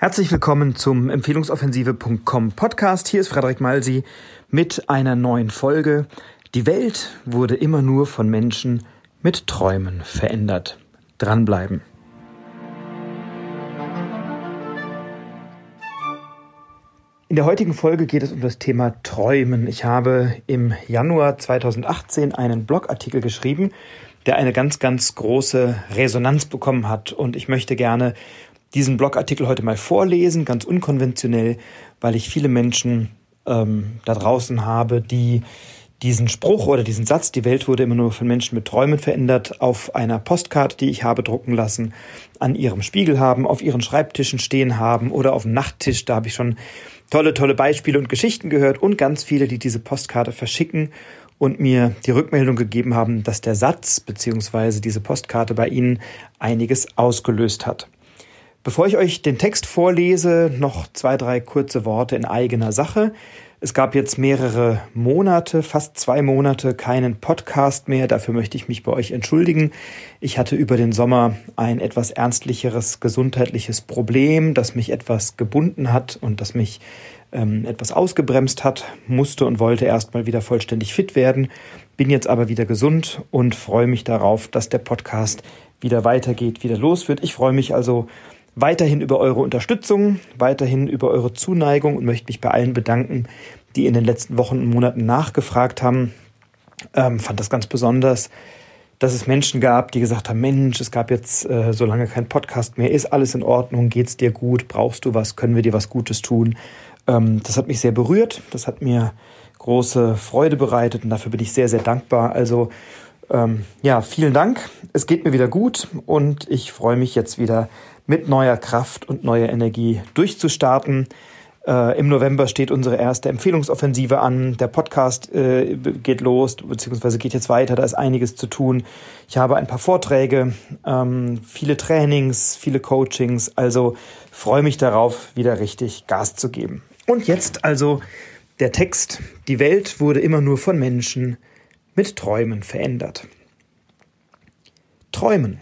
Herzlich willkommen zum Empfehlungsoffensive.com Podcast. Hier ist Frederik Malsi mit einer neuen Folge. Die Welt wurde immer nur von Menschen mit Träumen verändert. Dranbleiben. In der heutigen Folge geht es um das Thema Träumen. Ich habe im Januar 2018 einen Blogartikel geschrieben, der eine ganz, ganz große Resonanz bekommen hat. Und ich möchte gerne diesen Blogartikel heute mal vorlesen, ganz unkonventionell, weil ich viele Menschen ähm, da draußen habe, die diesen Spruch oder diesen Satz, die Welt wurde immer nur von Menschen mit Träumen verändert, auf einer Postkarte, die ich habe drucken lassen, an ihrem Spiegel haben, auf ihren Schreibtischen stehen haben oder auf dem Nachttisch. Da habe ich schon tolle, tolle Beispiele und Geschichten gehört und ganz viele, die diese Postkarte verschicken und mir die Rückmeldung gegeben haben, dass der Satz beziehungsweise diese Postkarte bei ihnen einiges ausgelöst hat. Bevor ich euch den Text vorlese, noch zwei, drei kurze Worte in eigener Sache. Es gab jetzt mehrere Monate, fast zwei Monate, keinen Podcast mehr. Dafür möchte ich mich bei euch entschuldigen. Ich hatte über den Sommer ein etwas ernstlicheres gesundheitliches Problem, das mich etwas gebunden hat und das mich ähm, etwas ausgebremst hat, musste und wollte erstmal wieder vollständig fit werden. Bin jetzt aber wieder gesund und freue mich darauf, dass der Podcast wieder weitergeht, wieder los wird. Ich freue mich also weiterhin über eure Unterstützung, weiterhin über eure Zuneigung und möchte mich bei allen bedanken, die in den letzten Wochen und Monaten nachgefragt haben. Ähm, fand das ganz besonders, dass es Menschen gab, die gesagt haben, Mensch, es gab jetzt äh, so lange kein Podcast mehr, ist alles in Ordnung, geht's dir gut, brauchst du was, können wir dir was Gutes tun? Ähm, das hat mich sehr berührt, das hat mir große Freude bereitet und dafür bin ich sehr, sehr dankbar. Also ähm, ja, vielen Dank. Es geht mir wieder gut und ich freue mich jetzt wieder mit neuer Kraft und neuer Energie durchzustarten. Äh, Im November steht unsere erste Empfehlungsoffensive an. Der Podcast äh, geht los, beziehungsweise geht jetzt weiter. Da ist einiges zu tun. Ich habe ein paar Vorträge, ähm, viele Trainings, viele Coachings. Also freue mich darauf, wieder richtig Gas zu geben. Und jetzt also der Text. Die Welt wurde immer nur von Menschen mit Träumen verändert. Träumen.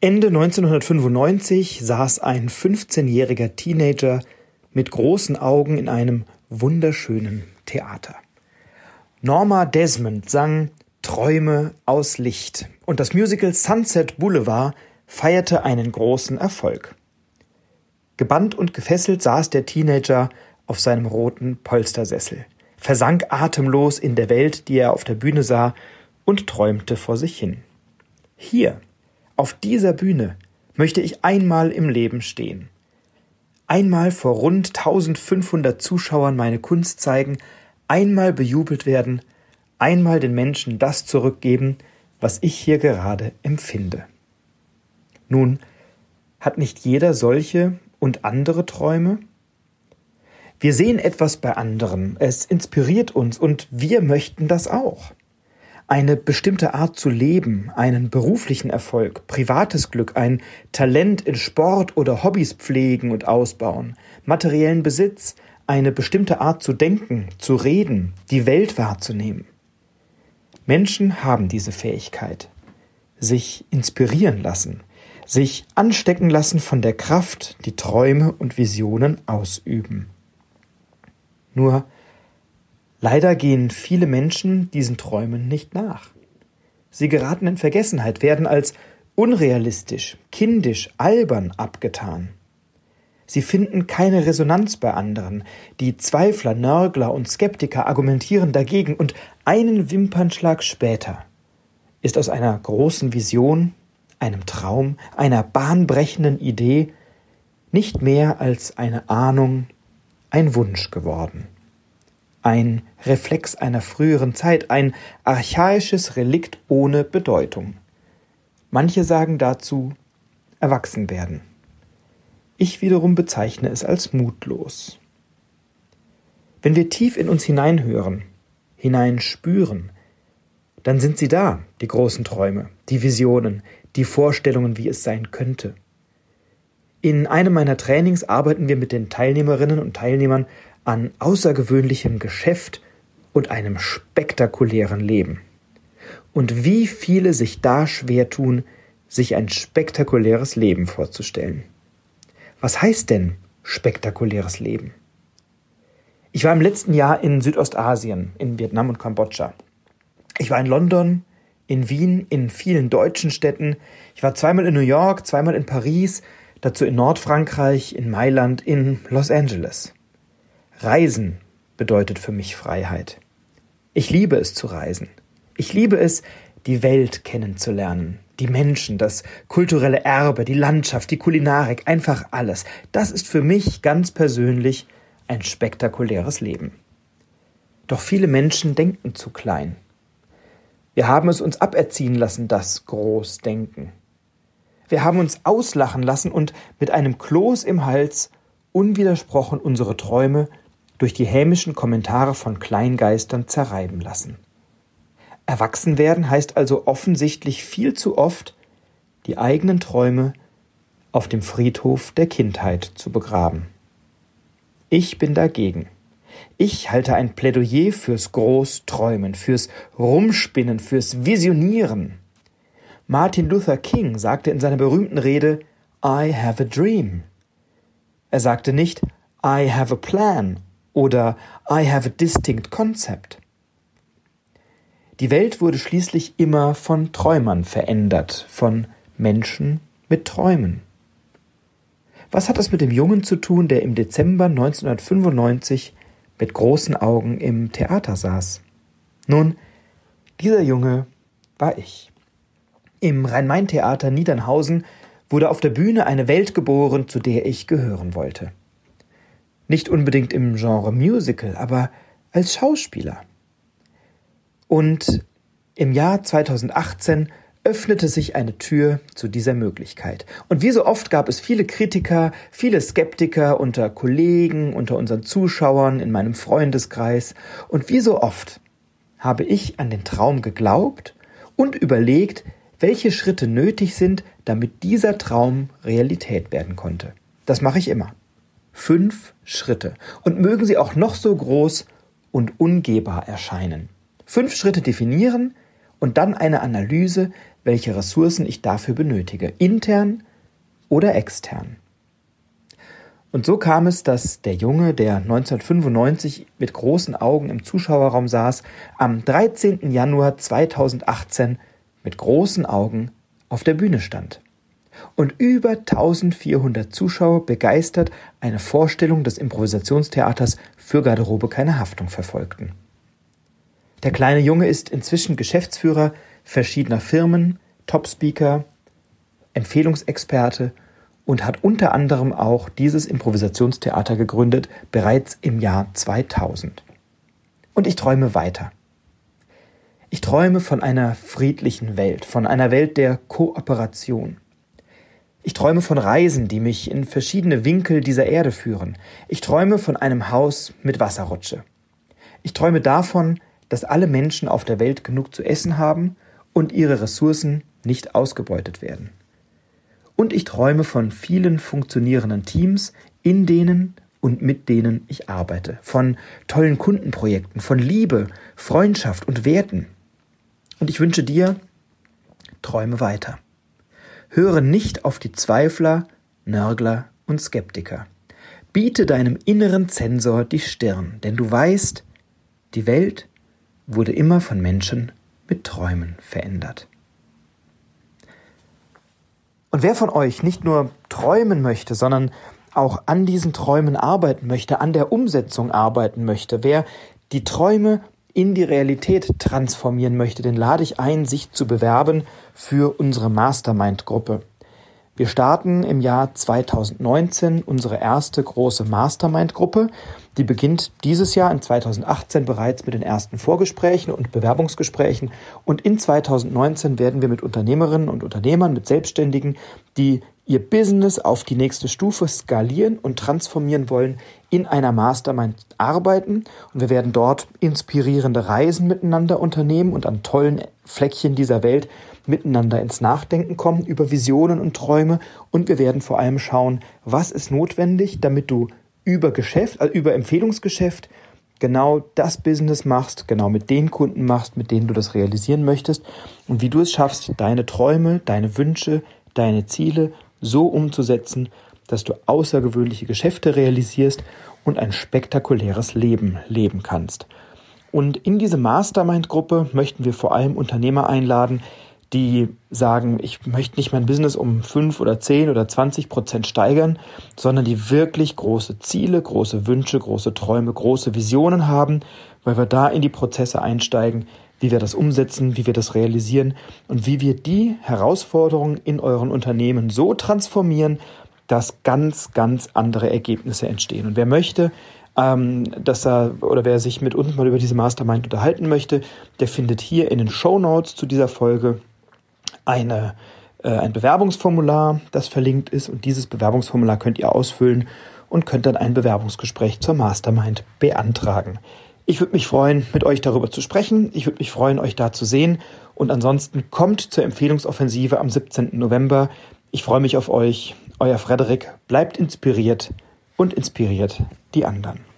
Ende 1995 saß ein 15-jähriger Teenager mit großen Augen in einem wunderschönen Theater. Norma Desmond sang Träume aus Licht und das Musical Sunset Boulevard feierte einen großen Erfolg. Gebannt und gefesselt saß der Teenager auf seinem roten Polstersessel, versank atemlos in der Welt, die er auf der Bühne sah, und träumte vor sich hin. Hier, auf dieser Bühne möchte ich einmal im Leben stehen. Einmal vor rund 1500 Zuschauern meine Kunst zeigen, einmal bejubelt werden, einmal den Menschen das zurückgeben, was ich hier gerade empfinde. Nun, hat nicht jeder solche und andere Träume? Wir sehen etwas bei anderen, es inspiriert uns und wir möchten das auch eine bestimmte Art zu leben, einen beruflichen Erfolg, privates Glück, ein Talent in Sport oder Hobbys pflegen und ausbauen, materiellen Besitz, eine bestimmte Art zu denken, zu reden, die Welt wahrzunehmen. Menschen haben diese Fähigkeit, sich inspirieren lassen, sich anstecken lassen von der Kraft, die Träume und Visionen ausüben. Nur Leider gehen viele Menschen diesen Träumen nicht nach. Sie geraten in Vergessenheit, werden als unrealistisch, kindisch, albern abgetan. Sie finden keine Resonanz bei anderen. Die Zweifler, Nörgler und Skeptiker argumentieren dagegen und einen Wimpernschlag später ist aus einer großen Vision, einem Traum, einer bahnbrechenden Idee nicht mehr als eine Ahnung, ein Wunsch geworden ein Reflex einer früheren Zeit, ein archaisches Relikt ohne Bedeutung. Manche sagen dazu erwachsen werden. Ich wiederum bezeichne es als mutlos. Wenn wir tief in uns hineinhören, hineinspüren, dann sind sie da, die großen Träume, die Visionen, die Vorstellungen, wie es sein könnte. In einem meiner Trainings arbeiten wir mit den Teilnehmerinnen und Teilnehmern an außergewöhnlichem Geschäft und einem spektakulären Leben. Und wie viele sich da schwer tun, sich ein spektakuläres Leben vorzustellen. Was heißt denn spektakuläres Leben? Ich war im letzten Jahr in Südostasien, in Vietnam und Kambodscha. Ich war in London, in Wien, in vielen deutschen Städten. Ich war zweimal in New York, zweimal in Paris, dazu in Nordfrankreich, in Mailand, in Los Angeles. Reisen bedeutet für mich Freiheit. Ich liebe es zu reisen. Ich liebe es, die Welt kennenzulernen, die Menschen, das kulturelle Erbe, die Landschaft, die Kulinarik, einfach alles. Das ist für mich ganz persönlich ein spektakuläres Leben. Doch viele Menschen denken zu klein. Wir haben es uns aberziehen lassen, das Großdenken. Wir haben uns auslachen lassen und mit einem Kloß im Hals unwidersprochen unsere Träume durch die hämischen Kommentare von Kleingeistern zerreiben lassen. Erwachsen werden heißt also offensichtlich viel zu oft, die eigenen Träume auf dem Friedhof der Kindheit zu begraben. Ich bin dagegen. Ich halte ein Plädoyer fürs Großträumen, fürs Rumspinnen, fürs Visionieren. Martin Luther King sagte in seiner berühmten Rede I have a dream. Er sagte nicht I have a plan oder I have a distinct concept. Die Welt wurde schließlich immer von Träumern verändert, von Menschen mit Träumen. Was hat das mit dem Jungen zu tun, der im Dezember 1995 mit großen Augen im Theater saß. Nun, dieser Junge war ich. Im Rhein-Main-Theater Niedernhausen wurde auf der Bühne eine Welt geboren, zu der ich gehören wollte. Nicht unbedingt im Genre Musical, aber als Schauspieler. Und im Jahr 2018 öffnete sich eine Tür zu dieser Möglichkeit. Und wie so oft gab es viele Kritiker, viele Skeptiker unter Kollegen, unter unseren Zuschauern, in meinem Freundeskreis. Und wie so oft habe ich an den Traum geglaubt und überlegt, welche Schritte nötig sind, damit dieser Traum Realität werden konnte. Das mache ich immer. Fünf Schritte. Und mögen sie auch noch so groß und ungehbar erscheinen. Fünf Schritte definieren und dann eine Analyse, welche Ressourcen ich dafür benötige, intern oder extern. Und so kam es, dass der Junge, der 1995 mit großen Augen im Zuschauerraum saß, am 13. Januar 2018 mit großen Augen auf der Bühne stand. Und über 1400 Zuschauer begeistert eine Vorstellung des Improvisationstheaters für Garderobe keine Haftung verfolgten. Der kleine Junge ist inzwischen Geschäftsführer verschiedener Firmen, Top-Speaker, Empfehlungsexperte und hat unter anderem auch dieses Improvisationstheater gegründet, bereits im Jahr 2000. Und ich träume weiter. Ich träume von einer friedlichen Welt, von einer Welt der Kooperation. Ich träume von Reisen, die mich in verschiedene Winkel dieser Erde führen. Ich träume von einem Haus mit Wasserrutsche. Ich träume davon, dass alle Menschen auf der Welt genug zu essen haben und ihre Ressourcen nicht ausgebeutet werden. Und ich träume von vielen funktionierenden Teams, in denen und mit denen ich arbeite, von tollen Kundenprojekten, von Liebe, Freundschaft und Werten. Und ich wünsche dir, träume weiter. Höre nicht auf die Zweifler, Nörgler und Skeptiker. Biete deinem inneren Zensor die Stirn, denn du weißt, die Welt wurde immer von Menschen mit Träumen verändert. Und wer von euch nicht nur träumen möchte, sondern auch an diesen Träumen arbeiten möchte, an der Umsetzung arbeiten möchte, wer die Träume in die Realität transformieren möchte, den lade ich ein, sich zu bewerben für unsere Mastermind-Gruppe. Wir starten im Jahr 2019 unsere erste große Mastermind-Gruppe. Die beginnt dieses Jahr in 2018 bereits mit den ersten Vorgesprächen und Bewerbungsgesprächen. Und in 2019 werden wir mit Unternehmerinnen und Unternehmern, mit Selbstständigen, die ihr Business auf die nächste Stufe skalieren und transformieren wollen, in einer Mastermind arbeiten. Und wir werden dort inspirierende Reisen miteinander unternehmen und an tollen Fleckchen dieser Welt miteinander ins Nachdenken kommen über Visionen und Träume und wir werden vor allem schauen, was ist notwendig, damit du über Geschäft, also über Empfehlungsgeschäft genau das Business machst, genau mit den Kunden machst, mit denen du das realisieren möchtest und wie du es schaffst, deine Träume, deine Wünsche, deine Ziele so umzusetzen, dass du außergewöhnliche Geschäfte realisierst und ein spektakuläres Leben leben kannst. Und in diese Mastermind-Gruppe möchten wir vor allem Unternehmer einladen, die sagen, ich möchte nicht mein Business um fünf oder zehn oder zwanzig Prozent steigern, sondern die wirklich große Ziele, große Wünsche, große Träume, große Visionen haben, weil wir da in die Prozesse einsteigen, wie wir das umsetzen, wie wir das realisieren und wie wir die Herausforderungen in euren Unternehmen so transformieren, dass ganz, ganz andere Ergebnisse entstehen. Und wer möchte, ähm, dass er oder wer sich mit uns mal über diese Mastermind unterhalten möchte, der findet hier in den Show Notes zu dieser Folge eine, äh, ein Bewerbungsformular, das verlinkt ist. Und dieses Bewerbungsformular könnt ihr ausfüllen und könnt dann ein Bewerbungsgespräch zur Mastermind beantragen. Ich würde mich freuen, mit euch darüber zu sprechen. Ich würde mich freuen, euch da zu sehen. Und ansonsten kommt zur Empfehlungsoffensive am 17. November. Ich freue mich auf euch. Euer Frederik. Bleibt inspiriert und inspiriert die anderen.